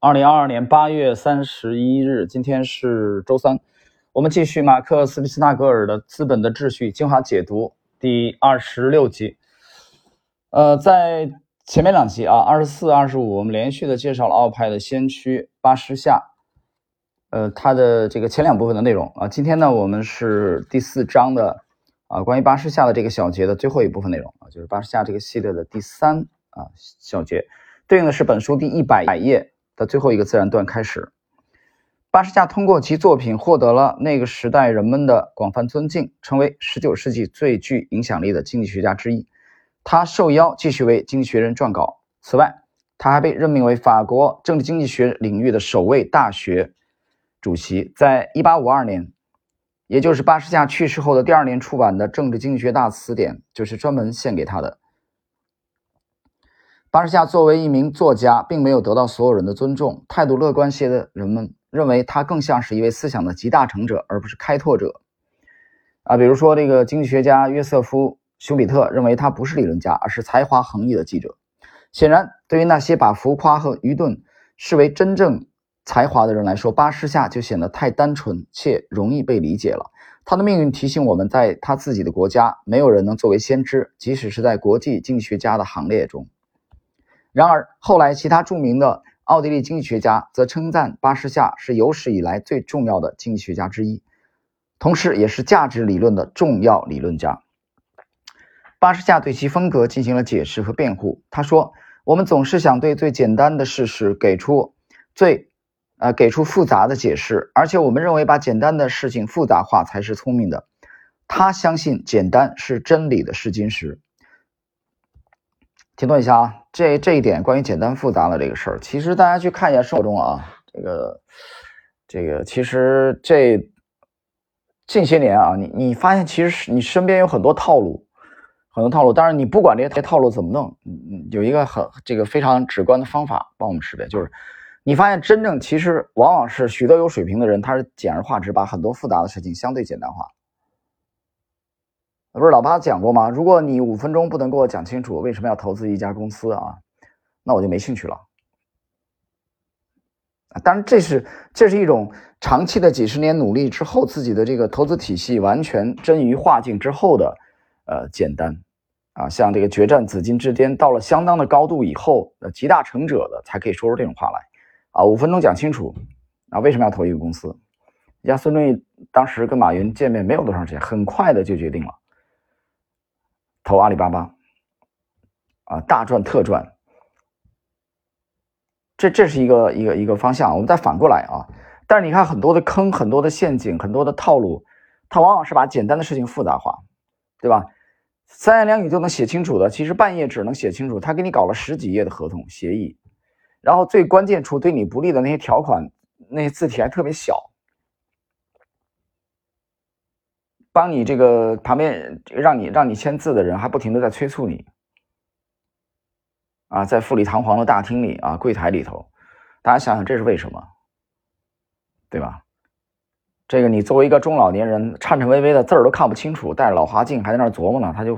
二零二二年八月三十一日，今天是周三，我们继续马克思·皮斯纳格尔的《资本的秩序》精华解读第二十六集。呃，在前面两集啊，二十四、二十五，我们连续的介绍了奥派的先驱巴什夏，呃，他的这个前两部分的内容啊。今天呢，我们是第四章的啊，关于巴什夏的这个小节的最后一部分内容啊，就是巴什夏这个系列的第三啊小节，对应的是本书第一百页。的最后一个自然段开始，巴什夏通过其作品获得了那个时代人们的广泛尊敬，成为19世纪最具影响力的经济学家之一。他受邀继续为《经济学人》撰稿。此外，他还被任命为法国政治经济学领域的首位大学主席。在1852年，也就是巴什夏去世后的第二年出版的《政治经济学大词典》，就是专门献给他的。巴什夏作为一名作家，并没有得到所有人的尊重。态度乐观些的人们认为他更像是一位思想的集大成者，而不是开拓者。啊，比如说这个经济学家约瑟夫·休比特认为他不是理论家，而是才华横溢的记者。显然，对于那些把浮夸和愚钝视为真正才华的人来说，巴什夏就显得太单纯且容易被理解了。他的命运提醒我们，在他自己的国家，没有人能作为先知，即使是在国际经济学家的行列中。然而，后来其他著名的奥地利经济学家则称赞巴什夏是有史以来最重要的经济学家之一，同时也是价值理论的重要理论家。巴什夏对其风格进行了解释和辩护。他说：“我们总是想对最简单的事实给出最，呃，给出复杂的解释，而且我们认为把简单的事情复杂化才是聪明的。”他相信简单是真理的试金石。停顿一下啊，这这一点关于简单复杂的这个事儿，其实大家去看一下生活中啊，这个这个其实这近些年啊，你你发现其实你身边有很多套路，很多套路。当然你不管这些套路怎么弄，嗯嗯，有一个很这个非常直观的方法帮我们识别，就是你发现真正其实往往是许多有水平的人，他是简而化之，把很多复杂的事情相对简单化。不是老八讲过吗？如果你五分钟不能给我讲清楚为什么要投资一家公司啊，那我就没兴趣了。啊，当然这是这是一种长期的几十年努力之后，自己的这个投资体系完全臻于化境之后的呃简单啊，像这个决战紫禁之巅到了相当的高度以后，呃集大成者的才可以说出这种话来啊。五分钟讲清楚啊，为什么要投一个公司？人家孙正义当时跟马云见面没有多长时间，很快的就决定了。投阿里巴巴，啊，大赚特赚，这这是一个一个一个方向。我们再反过来啊，但是你看很多的坑、很多的陷阱、很多的套路，它往往是把简单的事情复杂化，对吧？三言两语就能写清楚的，其实半页纸能写清楚。他给你搞了十几页的合同协议，然后最关键处对你不利的那些条款，那些字体还特别小。帮你这个旁边让你让你签字的人还不停的在催促你，啊，在富丽堂皇的大厅里啊，柜台里头，大家想想这是为什么，对吧？这个你作为一个中老年人，颤颤巍巍的字儿都看不清楚，戴老花镜还在那儿琢磨呢，他就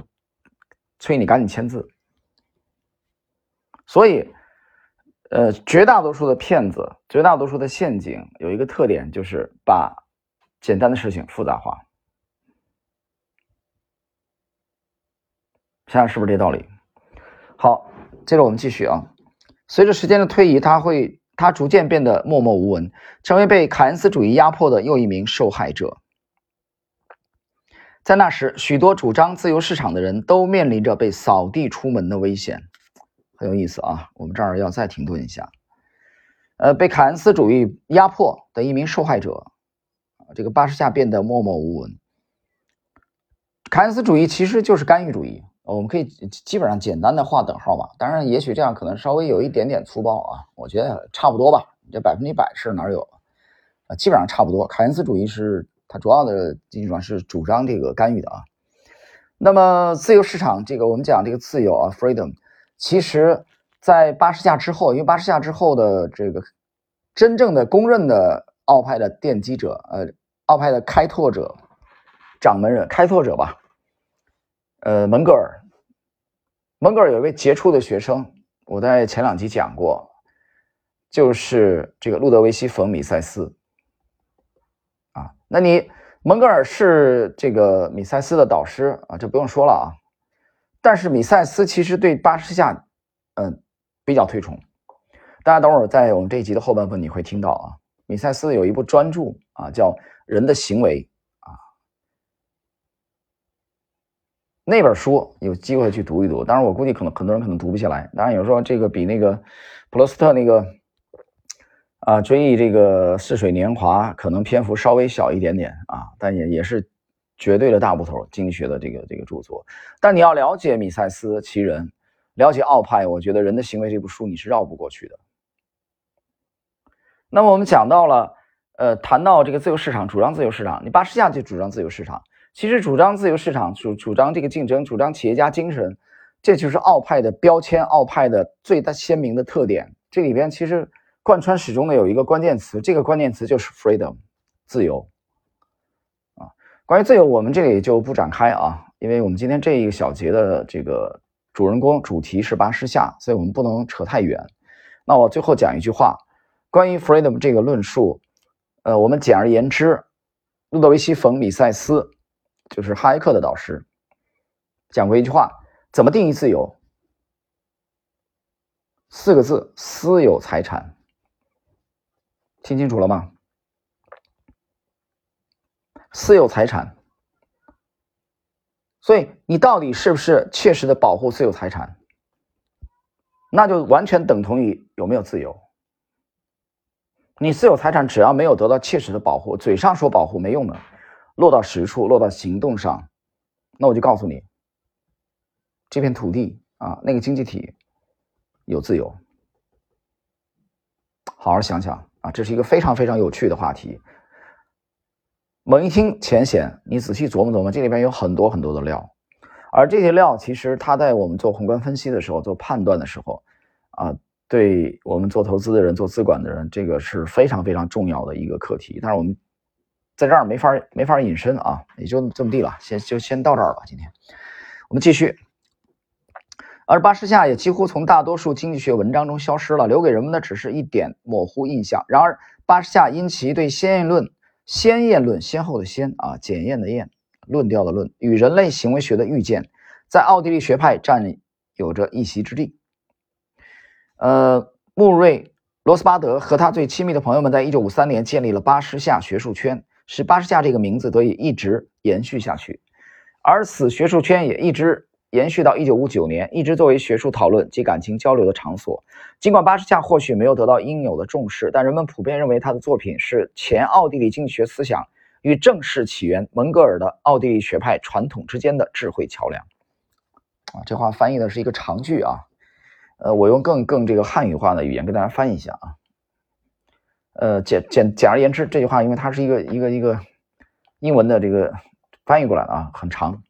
催你赶紧签字。所以，呃，绝大多数的骗子，绝大多数的陷阱有一个特点，就是把简单的事情复杂化。想想是不是这道理？好，接着我们继续啊。随着时间的推移，他会他逐渐变得默默无闻，成为被凯恩斯主义压迫的又一名受害者。在那时，许多主张自由市场的人都面临着被扫地出门的危险。很有意思啊，我们这儿要再停顿一下。呃，被凯恩斯主义压迫的一名受害者，这个巴什夏变得默默无闻。凯恩斯主义其实就是干预主义。我们可以基本上简单的画等号吧，当然也许这样可能稍微有一点点粗暴啊，我觉得差不多吧。这百分之一百是哪有啊？基本上差不多。凯恩斯主义是它主要的经济上是主张这个干预的啊。那么自由市场这个我们讲这个自由啊，freedom，其实在八十下之后，因为八十下之后的这个真正的公认的奥派的奠基者，呃，奥派的开拓者、掌门人、开拓者吧。呃，门格尔，蒙格尔有一位杰出的学生，我在前两集讲过。就是这个路德维希·冯·米塞斯啊。那你蒙格尔是这个米塞斯的导师啊，这不用说了啊。但是米塞斯其实对巴士夏，嗯，比较推崇。大家等会儿在我们这一集的后半部分你会听到啊，米塞斯有一部专著啊，叫《人的行为》啊，那本书有机会去读一读。当然，我估计可能很多人可能读不下来。当然，有人说这个比那个普罗斯特那个啊追忆这个似水年华可能篇幅稍微小一点点啊，但也也是绝对的大部头经济学的这个这个著作。但你要了解米塞斯其人，了解奥派，我觉得《人的行为》这部书你是绕不过去的。那么我们讲到了，呃，谈到这个自由市场，主张自由市场，你巴士夏就主张自由市场。其实主张自由市场，主主张这个竞争，主张企业家精神，这就是奥派的标签，奥派的最大鲜明的特点。这里边其实贯穿始终的有一个关键词，这个关键词就是 freedom，自由。啊，关于自由，我们这里就不展开啊，因为我们今天这一个小节的这个主人公主题是巴士夏，所以我们不能扯太远。那我最后讲一句话。关于 freedom 这个论述，呃，我们简而言之，路德维希·冯·米塞斯就是哈耶克的导师，讲过一句话：怎么定义自由？四个字：私有财产。听清楚了吗？私有财产。所以你到底是不是切实的保护私有财产？那就完全等同于有没有自由。你私有财产只要没有得到切实的保护，嘴上说保护没用的，落到实处，落到行动上，那我就告诉你，这片土地啊，那个经济体有自由。好好想想啊，这是一个非常非常有趣的话题。猛一听浅显，你仔细琢磨琢磨，这里边有很多很多的料，而这些料其实它在我们做宏观分析的时候，做判断的时候，啊。对我们做投资的人、做资管的人，这个是非常非常重要的一个课题。但是我们在这儿没法没法隐身啊，也就这么地了，先就先到这儿吧。今天我们继续。而巴士夏也几乎从大多数经济学文章中消失了，留给人们的只是一点模糊印象。然而，巴士夏因其对先验论、先验论先后的先啊，检验的验、论调的论与人类行为学的预见，在奥地利学派占有着一席之地。呃，穆瑞罗斯巴德和他最亲密的朋友们在一九五三年建立了巴士夏学术圈，使巴士夏这个名字得以一直延续下去。而此学术圈也一直延续到一九五九年，一直作为学术讨论及感情交流的场所。尽管巴士夏或许没有得到应有的重视，但人们普遍认为他的作品是前奥地利经济学思想与正式起源蒙格尔的奥地利学派传统之间的智慧桥梁。啊，这话翻译的是一个长句啊。呃，我用更更这个汉语化的语言跟大家翻译一下啊。呃，简简简而言之，这句话因为它是一个一个一个英文的这个翻译过来的啊，很长，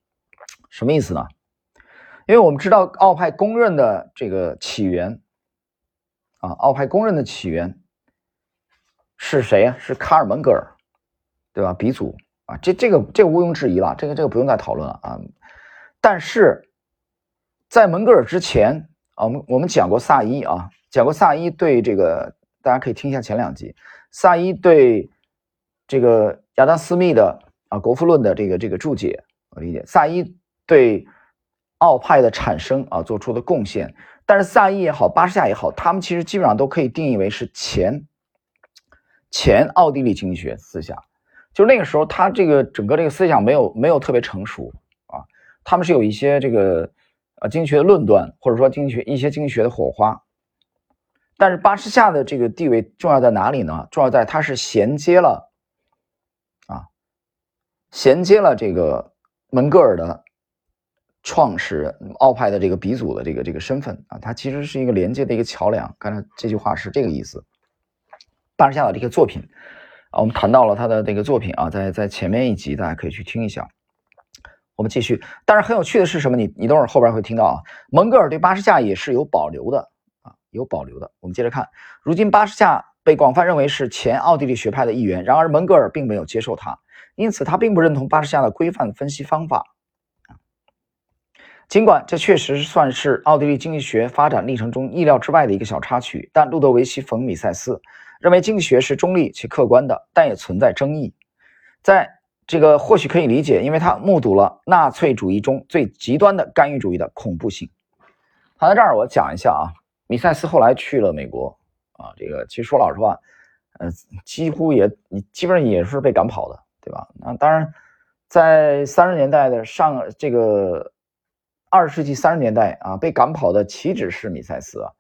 什么意思呢？因为我们知道奥派公认的这个起源啊，奥派公认的起源是谁呀？是卡尔蒙格尔，对吧？鼻祖啊，这这个这个毋庸置疑了，这个这个不用再讨论了啊。但是在蒙格尔之前啊。我们我们讲过萨伊啊，讲过萨伊对这个，大家可以听一下前两集。萨伊对这个亚当斯密的啊《国富论》的这个这个注解，我理解萨伊对奥派的产生啊做出的贡献。但是萨伊也好，巴士夏也好，他们其实基本上都可以定义为是前前奥地利经济学思想。就那个时候，他这个整个这个思想没有没有特别成熟啊，他们是有一些这个。啊，经济学的论断，或者说经济学一些经济学的火花，但是巴士夏的这个地位重要在哪里呢？重要在它是衔接了啊，衔接了这个门格尔的创始人奥派的这个鼻祖的这个这个身份啊，它其实是一个连接的一个桥梁。刚才这句话是这个意思。巴士夏的这个作品啊，我们谈到了他的这个作品啊，在在前面一集大家可以去听一下。我们继续，但是很有趣的是什么？你你等会儿后边会听到啊。蒙格尔对巴士夏也是有保留的，有保留的。我们接着看，如今巴士夏被广泛认为是前奥地利学派的一员，然而蒙格尔并没有接受他，因此他并不认同巴士夏的规范分析方法。尽管这确实算是奥地利经济学发展历程中意料之外的一个小插曲，但路德维希·冯·米塞斯认为经济学是中立且客观的，但也存在争议。在这个或许可以理解，因为他目睹了纳粹主义中最极端的干预主义的恐怖性。好，在这儿我讲一下啊，米塞斯后来去了美国啊，这个其实说老实话，呃，几乎也你基本上也是被赶跑的，对吧？那当然，在三十年代的上这个。二十世纪三十年代啊，被赶跑的岂止是米塞斯啊？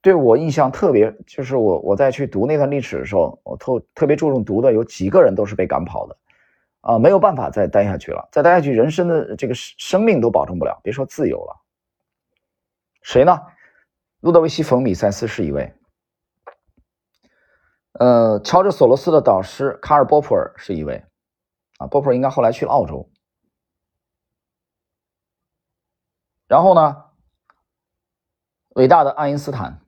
对我印象特别，就是我我在去读那段历史的时候，我特特别注重读的有几个人都是被赶跑的，啊，没有办法再待下去了，再待下去人生的这个生命都保证不了，别说自由了。谁呢？路德维希·冯·米塞斯是一位，呃，乔治·索罗斯的导师卡尔·波普尔是一位，啊，波普尔应该后来去了澳洲。然后呢，伟大的爱因斯坦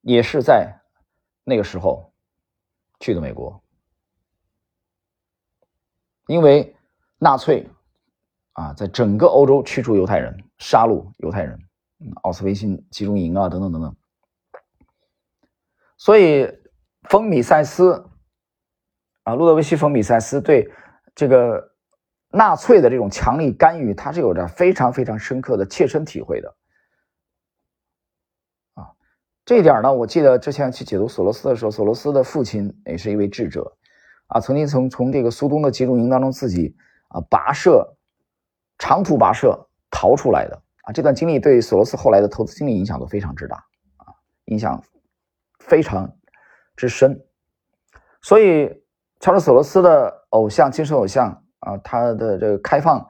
也是在那个时候去的美国，因为纳粹啊，在整个欧洲驱逐犹太人、杀戮犹太人，奥斯维辛集中营啊，等等等等。所以，冯米塞斯啊，路德维希·冯米塞斯对这个。纳粹的这种强力干预，他是有着非常非常深刻的切身体会的，啊，这一点呢，我记得之前去解读索罗斯的时候，索罗斯的父亲也是一位智者，啊，曾经从从这个苏东的集中营当中自己啊跋涉，长途跋涉逃出来的，啊，这段经历对索罗斯后来的投资经历影响都非常之大，啊，影响非常之深，所以乔治索罗斯的偶像，精神偶像。啊，他的这个开放，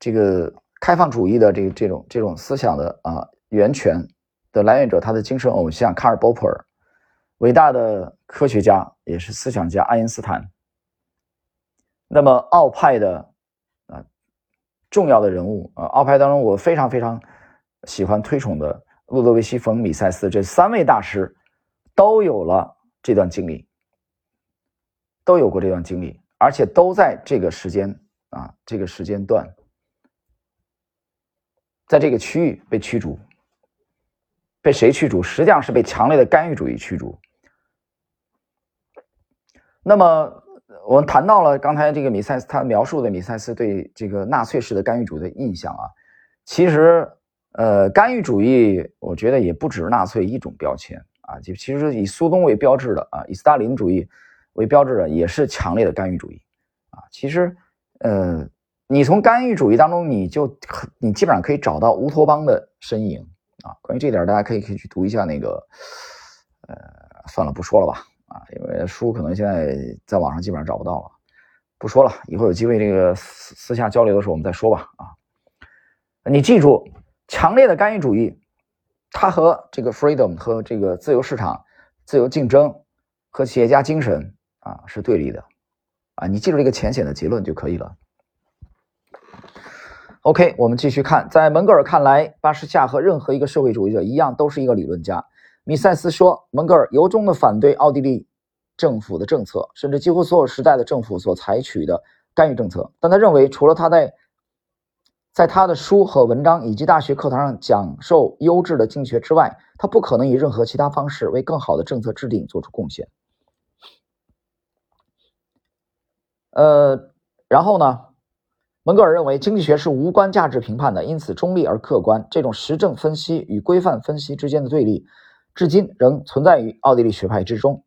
这个开放主义的这个这种这种思想的啊源泉的来源者，他的精神偶像卡尔·波普尔，伟大的科学家也是思想家爱因斯坦。那么奥派的重要的人物啊，奥派当中我非常非常喜欢推崇的路德维希·冯·米塞斯，这三位大师都有了这段经历，都有过这段经历。而且都在这个时间啊，这个时间段，在这个区域被驱逐，被谁驱逐？实际上是被强烈的干预主义驱逐。那么，我们谈到了刚才这个米塞斯他描述的米塞斯对这个纳粹式的干预主义的印象啊，其实，呃，干预主义我觉得也不止纳粹一种标签啊，就其实以苏东为标志的啊，以斯大林主义。为标志的也是强烈的干预主义，啊，其实，呃，你从干预主义当中，你就你基本上可以找到乌托邦的身影，啊，关于这点，大家可以可以去读一下那个，呃，算了，不说了吧，啊，因为书可能现在在网上基本上找不到了，不说了，以后有机会这个私私下交流的时候我们再说吧，啊，你记住，强烈的干预主义，它和这个 freedom 和这个自由市场、自由竞争和企业家精神。啊，是对立的，啊，你记住这个浅显的结论就可以了。OK，我们继续看，在门格尔看来，巴什夏和任何一个社会主义者一样，都是一个理论家。米塞斯说，门格尔由衷的反对奥地利政府的政策，甚至几乎所有时代的政府所采取的干预政策。但他认为，除了他在在他的书和文章以及大学课堂上讲授优质的经济学之外，他不可能以任何其他方式为更好的政策制定做出贡献。呃，然后呢，门格尔认为经济学是无关价值评判的，因此中立而客观。这种实证分析与规范分析之间的对立，至今仍存在于奥地利学派之中。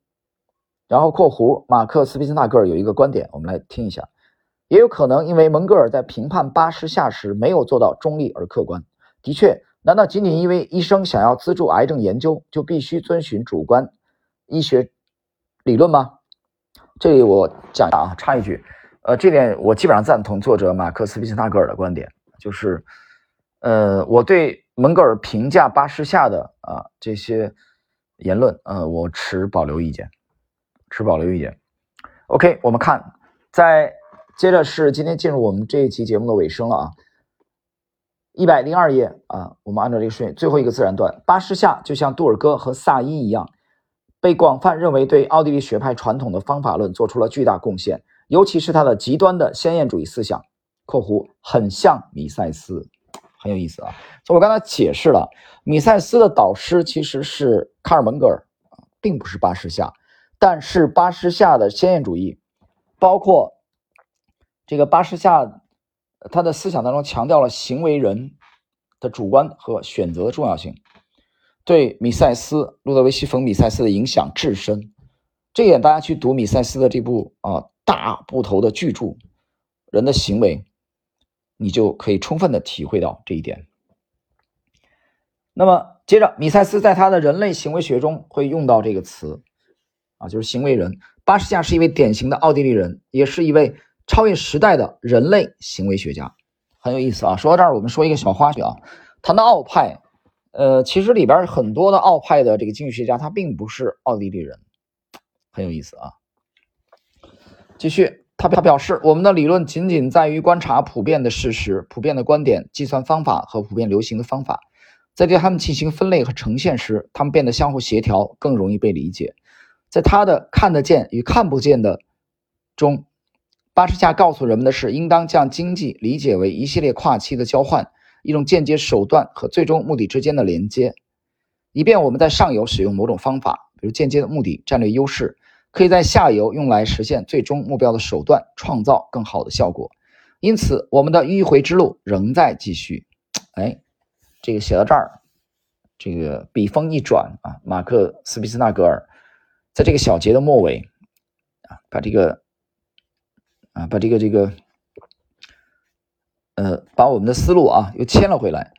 然后（括弧）马克思·毕斯纳格尔有一个观点，我们来听一下。也有可能因为蒙格尔在评判巴师夏时没有做到中立而客观。的确，难道仅仅因为医生想要资助癌症研究，就必须遵循主观医学理论吗？这里我讲一下啊，插一句，呃，这点我基本上赞同作者马克思·毕斯纳格尔的观点，就是，呃，我对门格尔评价巴士夏的啊这些言论，呃，我持保留意见，持保留意见。OK，我们看，在接着是今天进入我们这一期节目的尾声了啊，一百零二页啊，我们按照这个顺序，最后一个自然段，巴士夏就像杜尔戈和萨伊一样。被广泛认为对奥地利学派传统的方法论做出了巨大贡献，尤其是他的极端的先验主义思想。括弧很像米塞斯，很有意思啊。所以我刚才解释了，米塞斯的导师其实是卡尔蒙格尔并不是巴什夏，但是巴什夏的先验主义，包括这个巴什夏他的思想当中强调了行为人的主观和选择的重要性，对米塞斯路德维希·冯·米塞斯的影响至深。这一点大家去读米塞斯的这部啊大部头的巨著《人的行为》，你就可以充分的体会到这一点。那么接着，米塞斯在他的人类行为学中会用到这个词啊，就是行为人。巴什夏是一位典型的奥地利人，也是一位超越时代的人类行为学家，很有意思啊。说到这儿，我们说一个小花絮啊，谈到奥派，呃，其实里边很多的奥派的这个经济学家，他并不是奥地利人。很有意思啊！继续，他他表示，我们的理论仅仅在于观察普遍的事实、普遍的观点、计算方法和普遍流行的方法，在对他们进行分类和呈现时，他们变得相互协调，更容易被理解。在他的看得见与看不见的中，巴什夏告诉人们的是，应当将经济理解为一系列跨期的交换，一种间接手段和最终目的之间的连接，以便我们在上游使用某种方法，比如间接的目的、战略优势。可以在下游用来实现最终目标的手段，创造更好的效果。因此，我们的迂回之路仍在继续。哎，这个写到这儿，这个笔锋一转啊，马克斯皮斯纳格尔在这个小节的末尾啊，把这个啊，把这个这个呃，把我们的思路啊又牵了回来，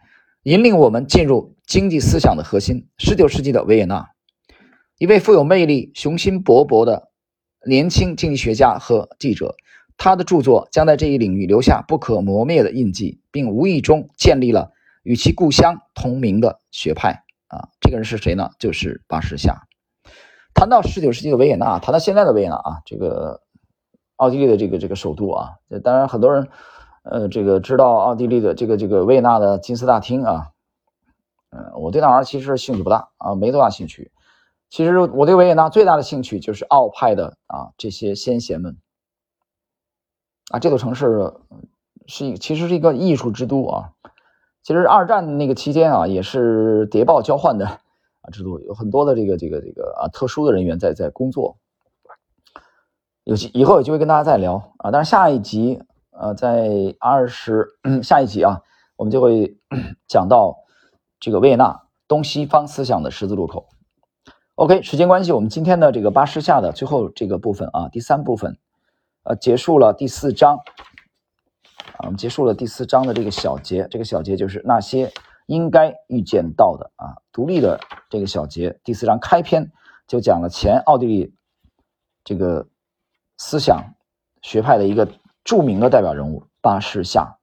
引领我们进入经济思想的核心——十九世纪的维也纳。一位富有魅力、雄心勃勃的年轻经济学家和记者，他的著作将在这一领域留下不可磨灭的印记，并无意中建立了与其故乡同名的学派。啊，这个人是谁呢？就是巴什夏。谈到十九世纪的维也纳，谈到现在的维也纳啊，这个奥地利的这个这个首都啊，当然很多人呃这个知道奥地利的这个这个维也纳的金色大厅啊，嗯，我对那玩意儿其实兴趣不大啊，没多大兴趣。其实我对维也纳最大的兴趣就是奥派的啊这些先贤们啊这座城市是一其实是一个艺术之都啊。其实二战那个期间啊也是谍报交换的啊制度，有很多的这个这个这个啊特殊的人员在在工作。有以后有机会跟大家再聊啊。但是下一集呃在二十下一集啊我们就会 讲到这个维也纳东西方思想的十字路口。OK，时间关系，我们今天的这个巴士下的最后这个部分啊，第三部分，呃，结束了第四章啊，我们结束了第四章的这个小节，这个小节就是那些应该预见到的啊，独立的这个小节。第四章开篇就讲了前奥地利这个思想学派的一个著名的代表人物巴士下。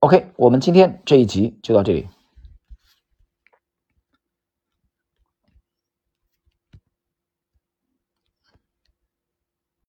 OK，我们今天这一集就到这里。